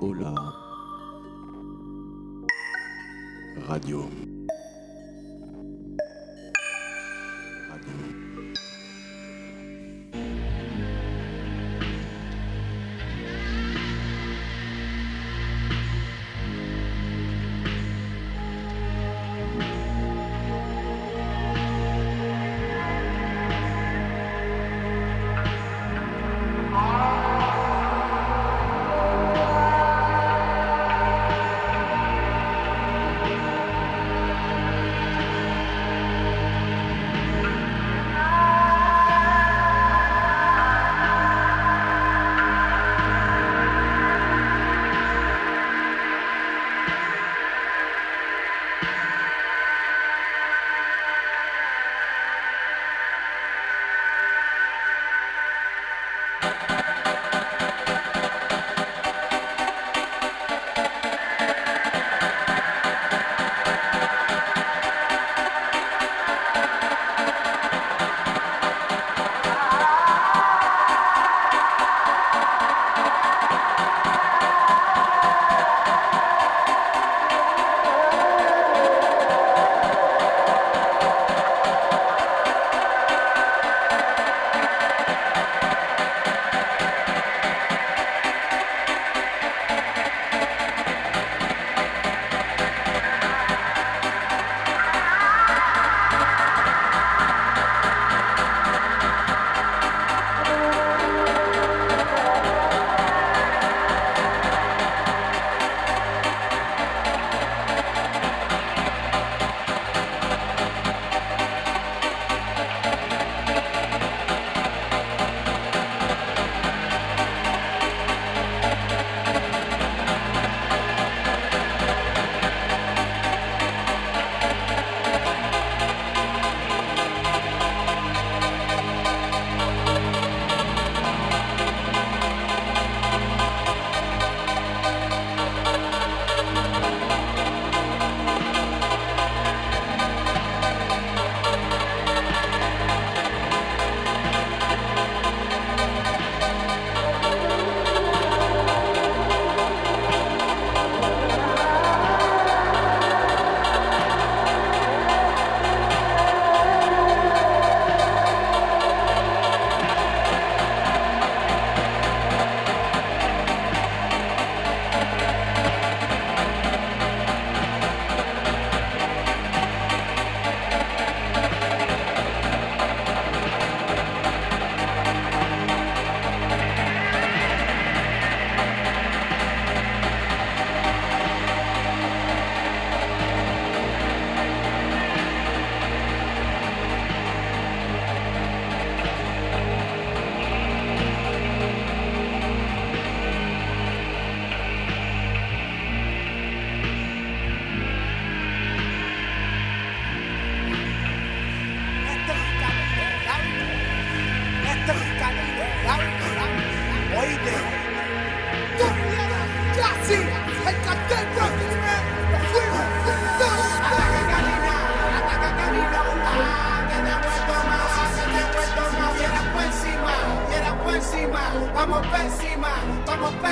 Hola. Radio. Vamos por encima. Vamos por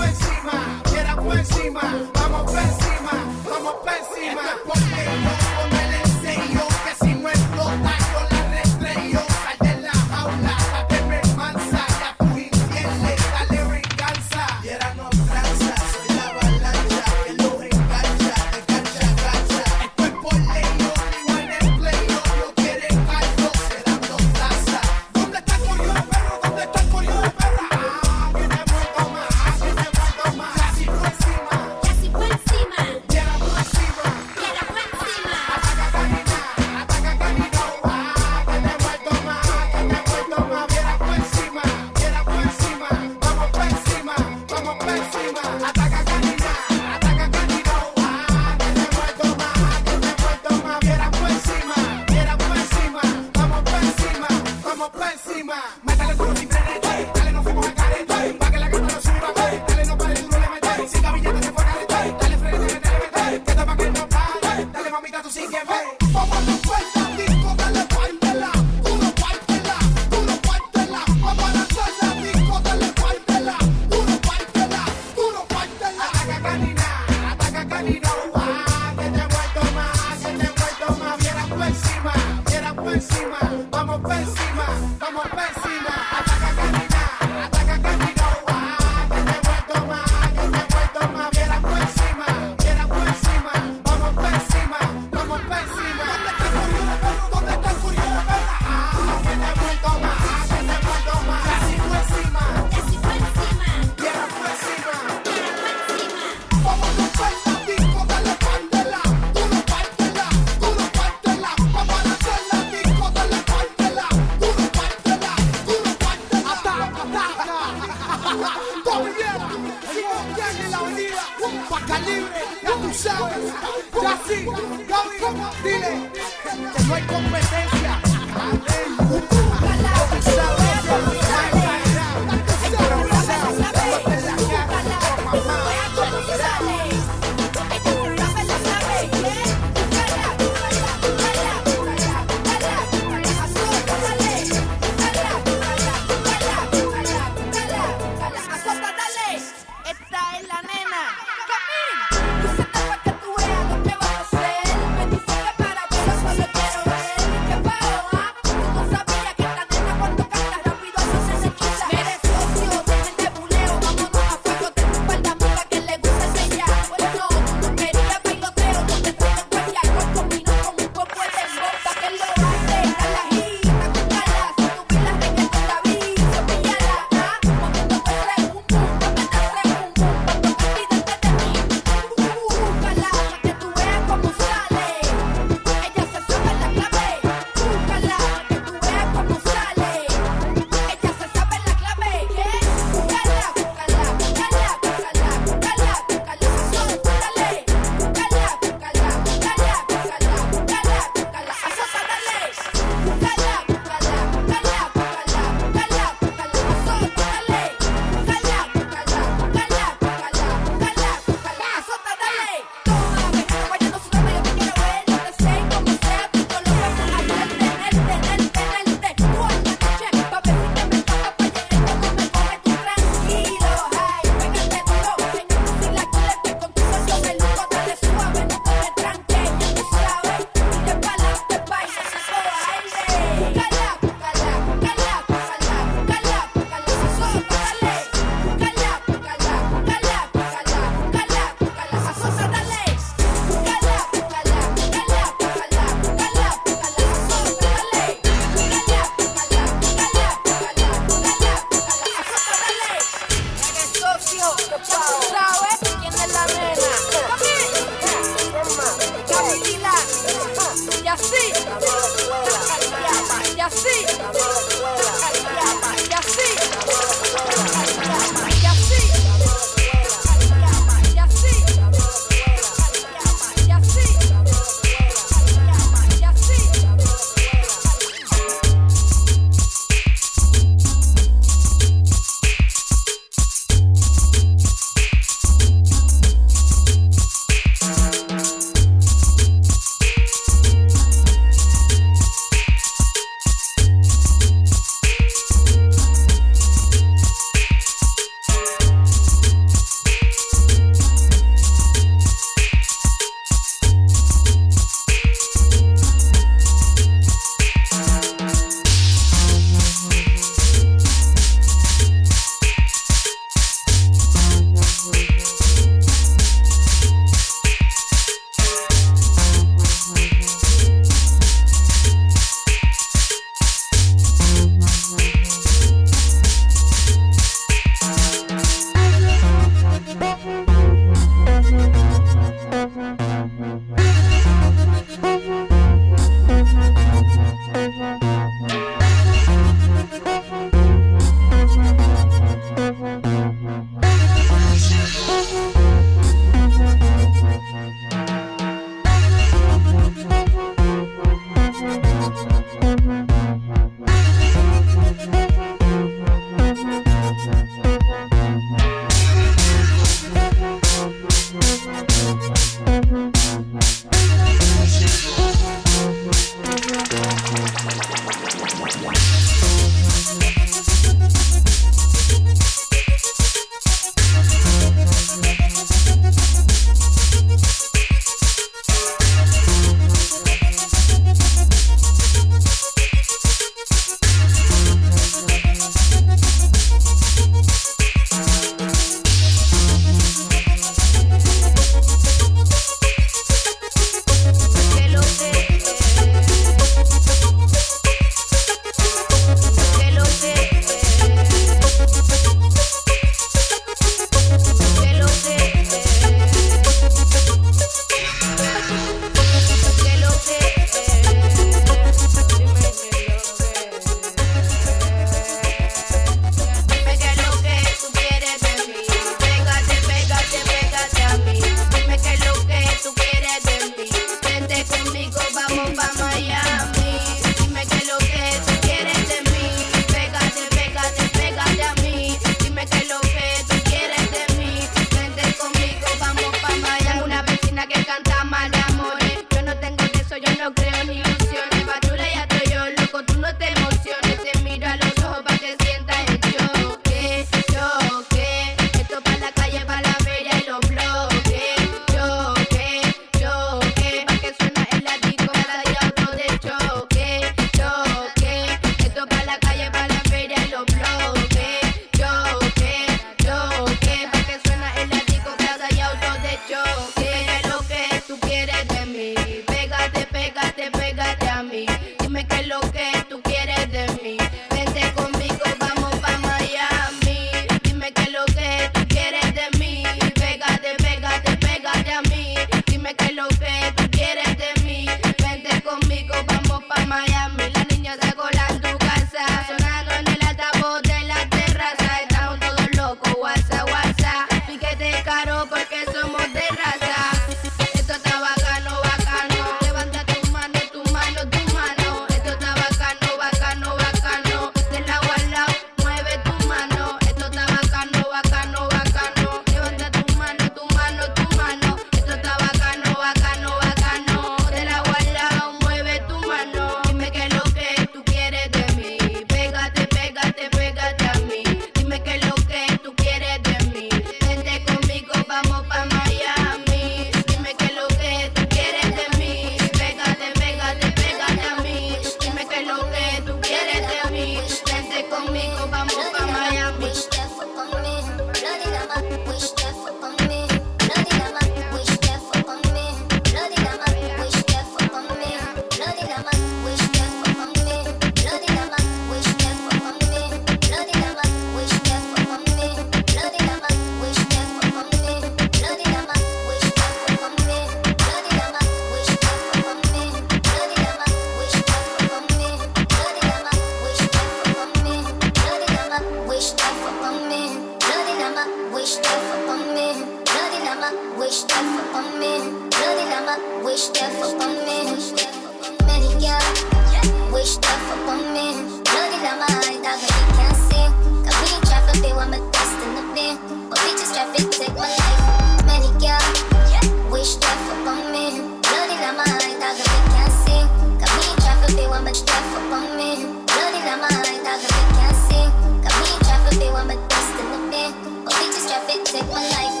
take my life.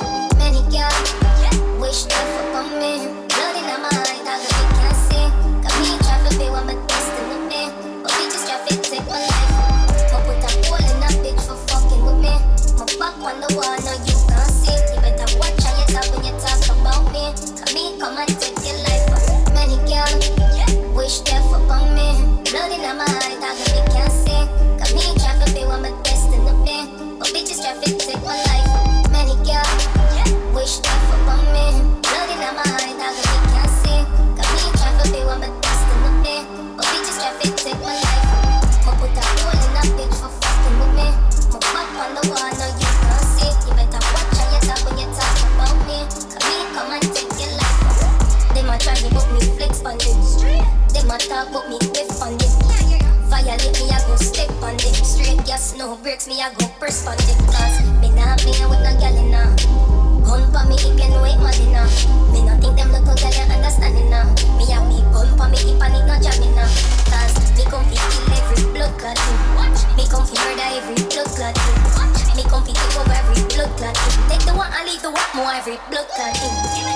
responded fast. Me not be with no gal enough. Gun for me if you know it mad enough. Me not think them little gal you understand enough. Me have me gun for me if I need no jam enough. Cause me come fi kill every blood clotting. Me come fi murder every blood clotting. Me come fi take over every blood clotting. Take the one and leave the one more every blood clotting.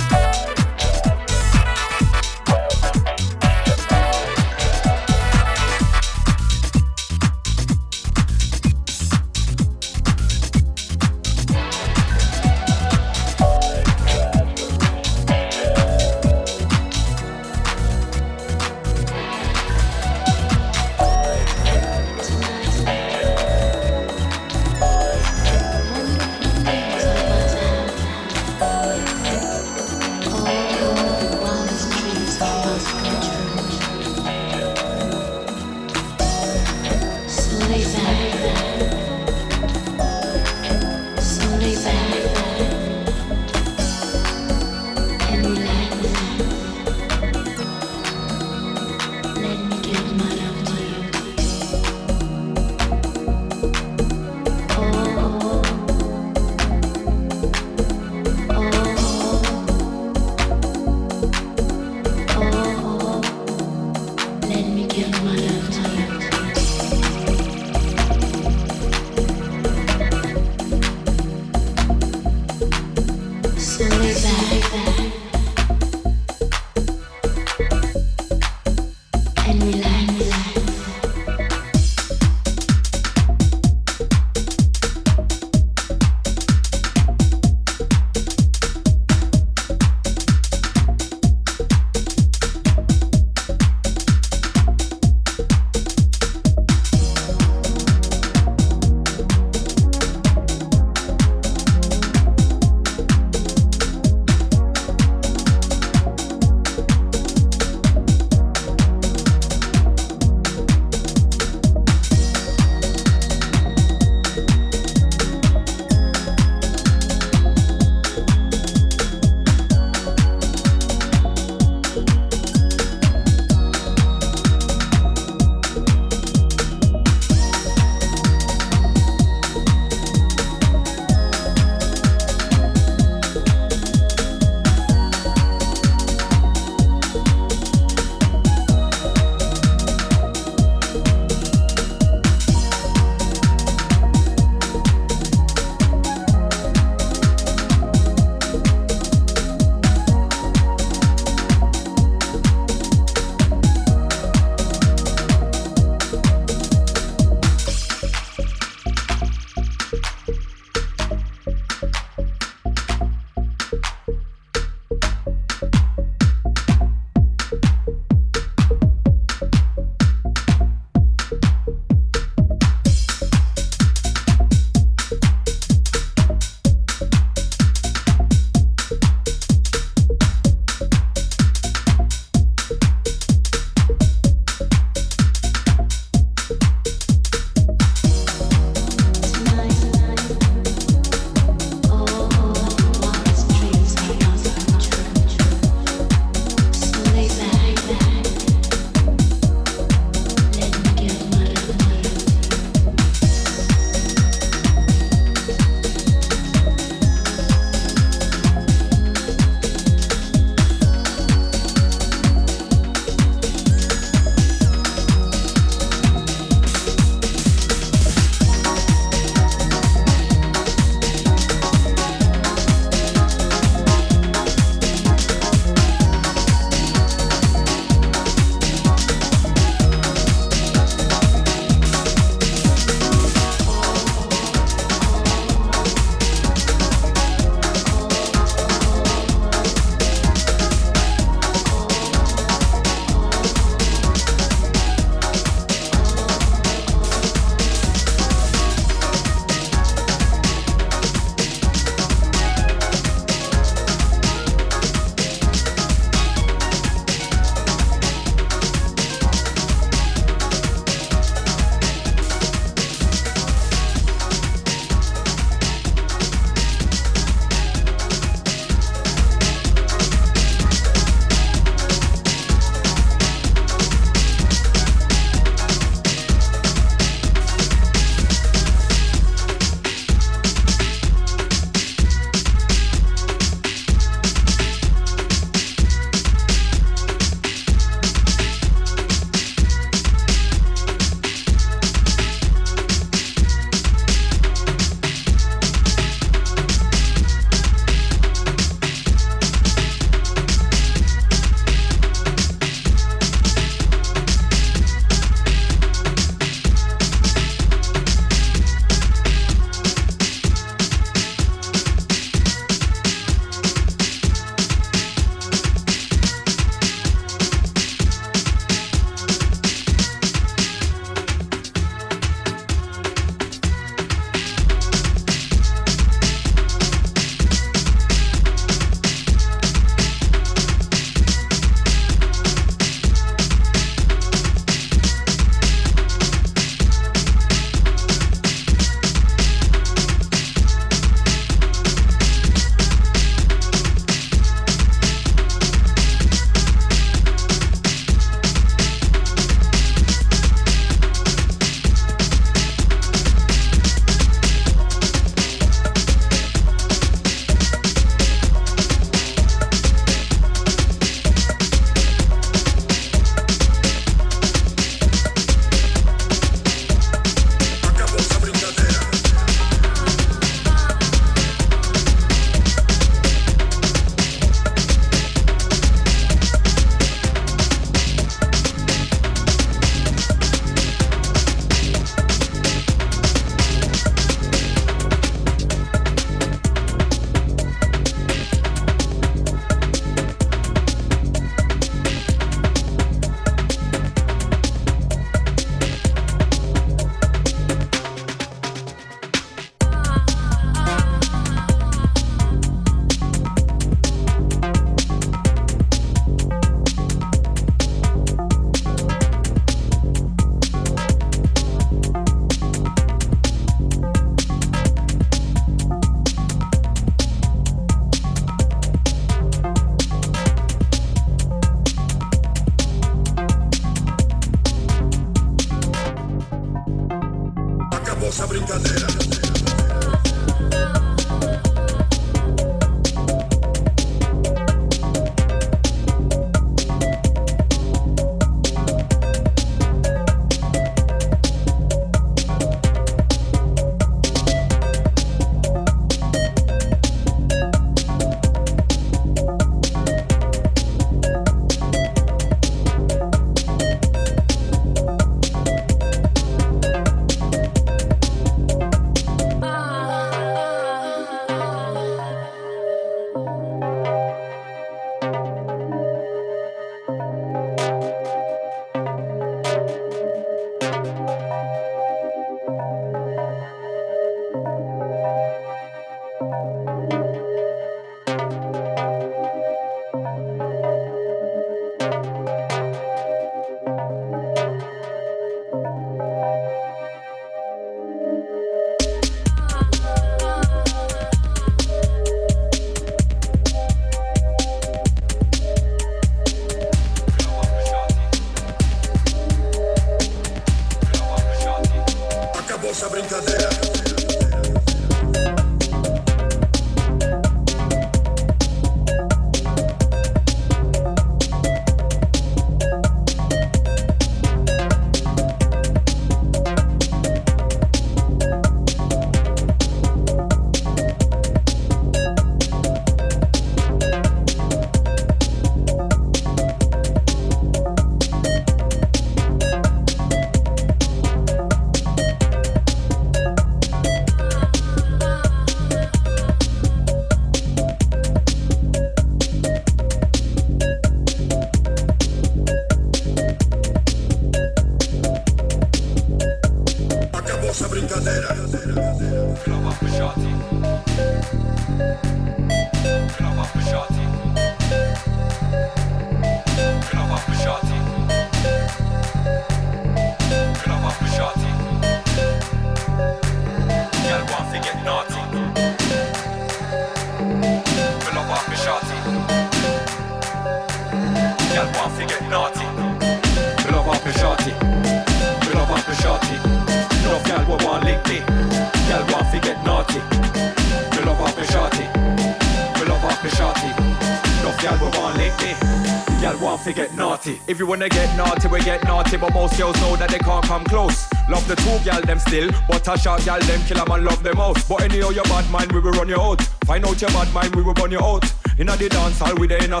Naughty. If you wanna get naughty, we get naughty, but most girls know that they can't come close. Love the two gal them still, but a shot gal them kill 'em and love them most. But anyhow your bad mind, we will run you out. Find out your bad mind, we will run you out. Inna the dance hall, we there in a.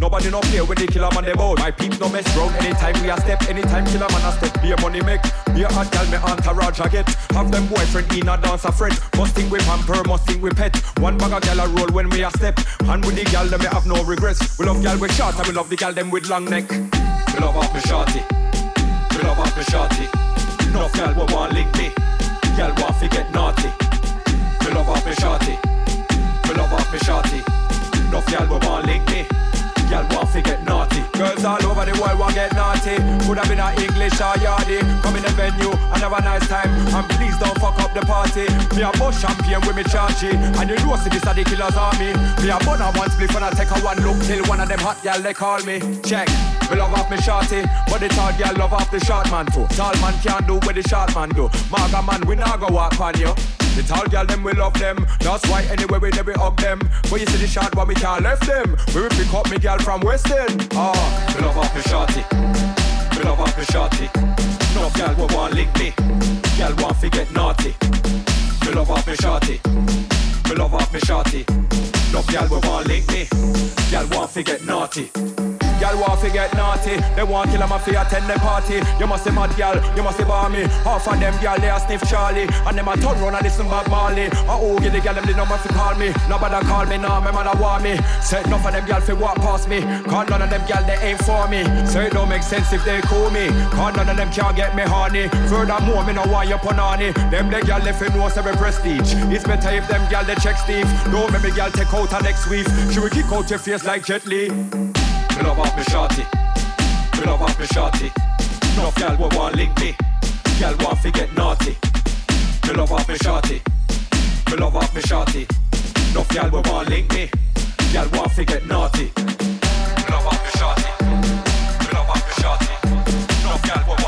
Nobody no play when they kill 'em on the boat. My peeps no mess round anytime we a step, anytime kill 'em on a step. Be a money make, be a hot gal me entourage I get. Have them boyfriend in a dance a friend. Must think we pamper, must think we pet. One bag of gal a roll when we a step. And with the gal them we have no regrets. We love gal with short and we love the gal them with long neck. We love off me shorty. We love off me shorty. No gal will want lick me. Gal want fi get naughty. Me love off me shorty. Me love off me shorty. No gal will want lick me. Gal want fi get naughty. Girls all over the world want get naughty. Could have been a English or yardy. Come in the venue and have a nice time. And please don't fuck up the party. Me a bust champagne with me chargy. And you know see this a the killer's army. Me a bun on one split and I take a one look till one of them hot gal they call me. Check. Me love off me shorty, but the tall gal love off the short man too. Tall man can't do what the short man do. Maga man, we not go walk on you. The tall gal them we love them. That's why anyway we never hug them. But you see the shot, one we can't left them. We will pick up me gal from West. Ah, me love off me shorty. Me love off me shorty. No gal will want lick me. Gal want fi get naughty. Me love off me shorty. Me love off me shorty. No gal will want lick me. Gal want fi get naughty. Gal want fi get naughty. They want kill 'em fi attend the party. You must be mad gal, you must be balmy. Half of them gal they a sniff Charlie, and them a turn round and listen Bob Marley. A oogie the gal them no fi call me. Nobody call me now, my mother want me. Say enough of them gal fi walk past me. Cause none of them gal they ain't for me. So it don't make sense if they call me. Cause none of them can't get me honey. Furthermore, me no want you punani. Them the gal they fi know every prestige. It's better if them gal they check Steve. Don't make me gal take out her next week. She will kick out your face like Jet Li. Love off me shorty. Me love off me shorty. No gal want lick me. Gal want fi get naughty. Me love off me shorty. Me love off me shorty. No gal will want lick me. Gal want fi get naughty. Me love off me shorty. Me love off me shorty. No gal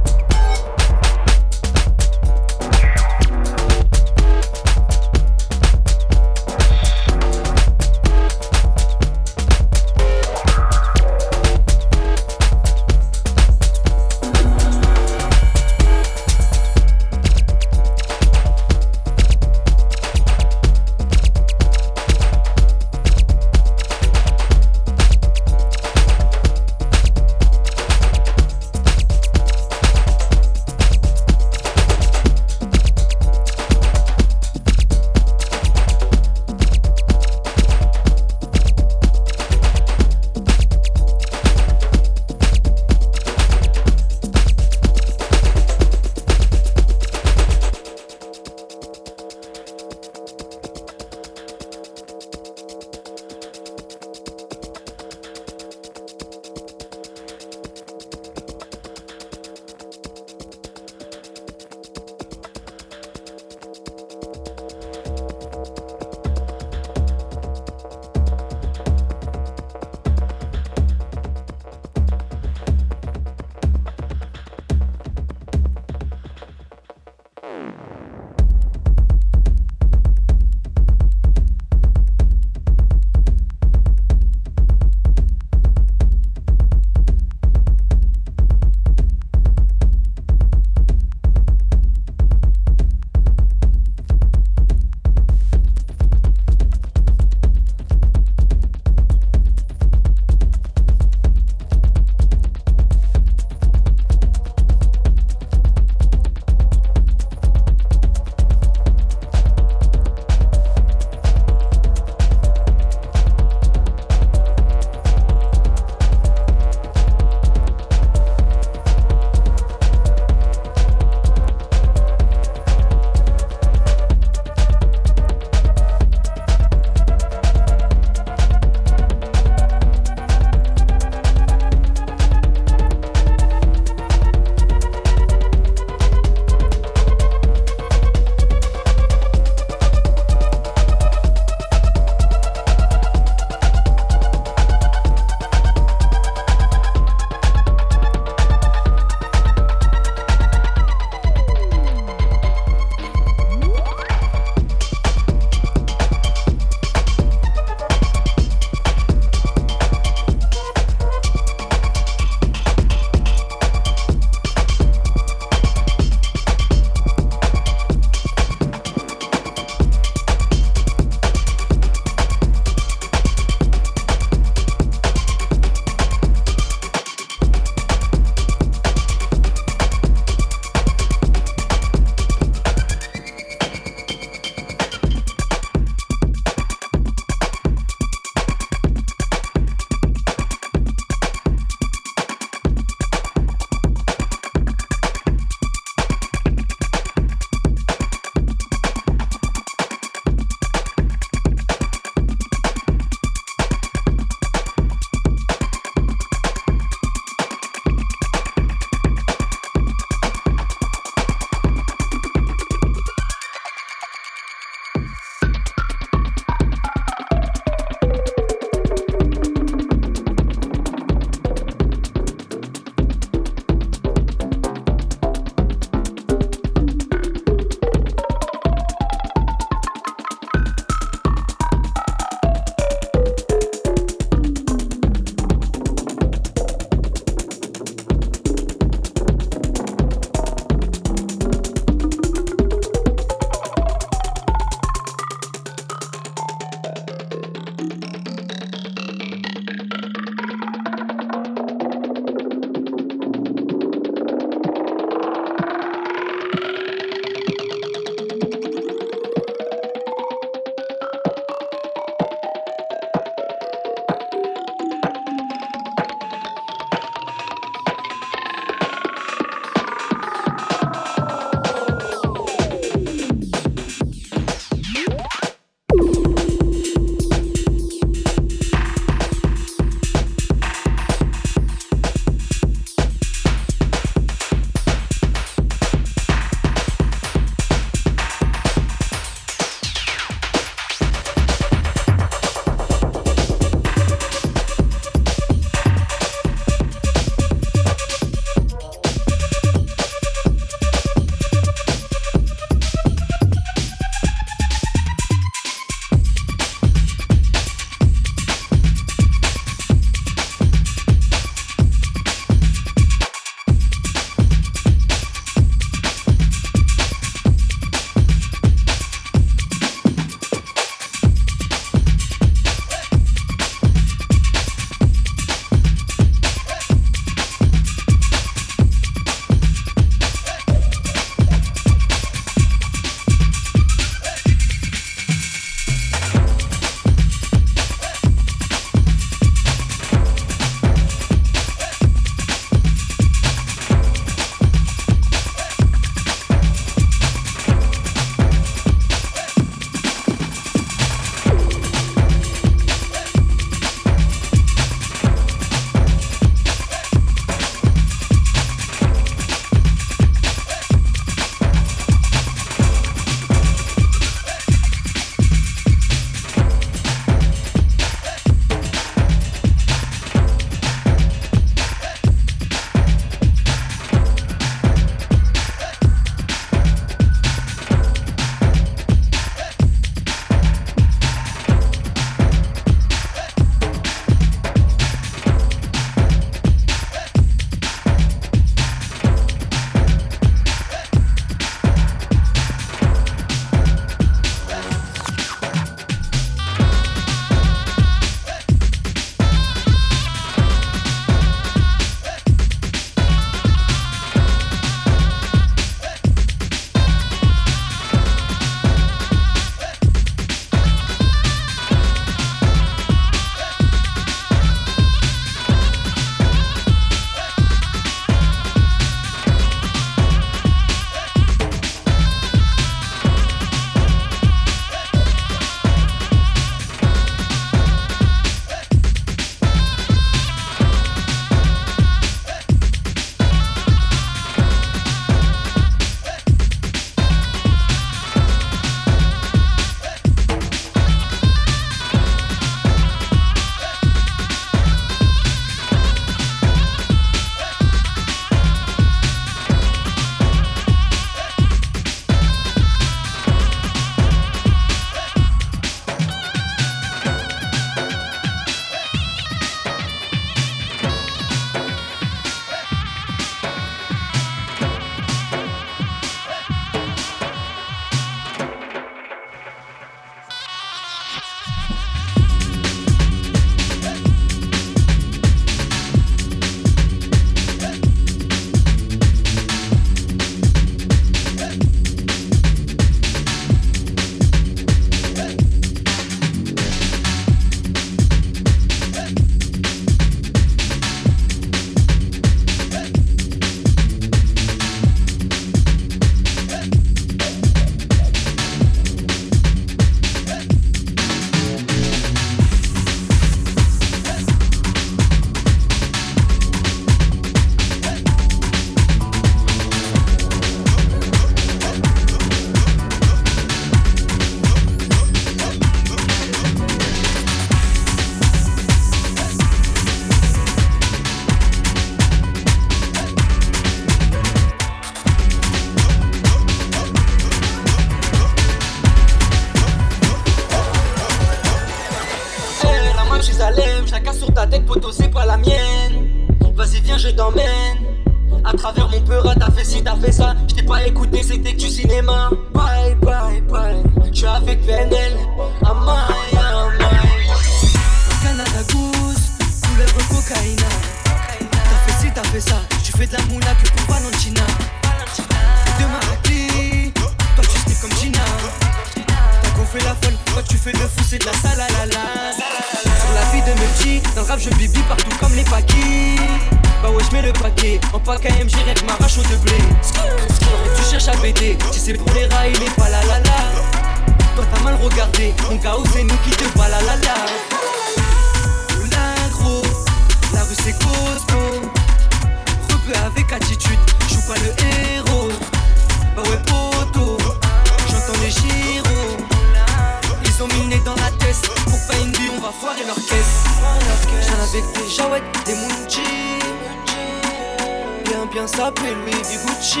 Bien, sapé, Louis V. Gucci.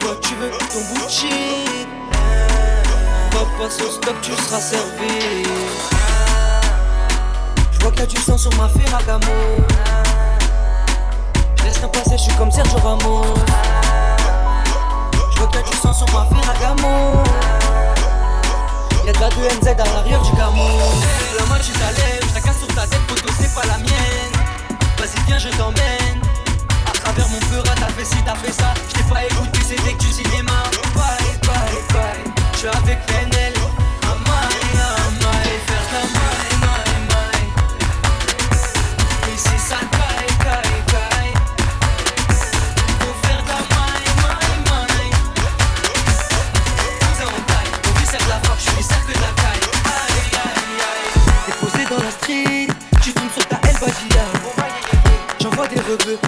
Toi, tu veux ton Gucci. Va passer au stop, tu seras servi. Je vois qu'il y a du sang sur ma Ferragamo. Je laisse rien passer, je suis comme Sergio Ramos. Je vois qu'il y a du sang sur ma Ferragamo. Y'a de la 2NZ à l'arrière du camo. La main tu t'allèves, je la casse sur ta tête, poteau c'est pas la mienne. Vas-y viens je t'emmène. À travers mon peur, t'as fait ci, t'as fait ça. Je t'ai pas écouté, c'était que du cinéma. Bye bye bye. Je suis avec PNL. Amai amai, faire ta maille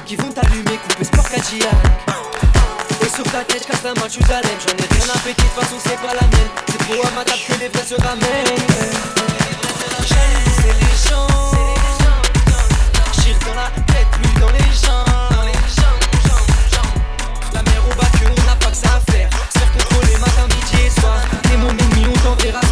qui vont t'allumer, couper sport Cadillac. Et sur ta tête, casse la main, tu. J'en ai rien à péter, de toute façon c'est pas la mienne. C'est pour à ma que les vrais se ramènent. C'est les gens. J'tire dans la tête, lui dans les gens. La mer au bas on n'a pas que ça à faire. Se faire contrôler matin, midi et soir. T'es mon ennemi, on t'enverra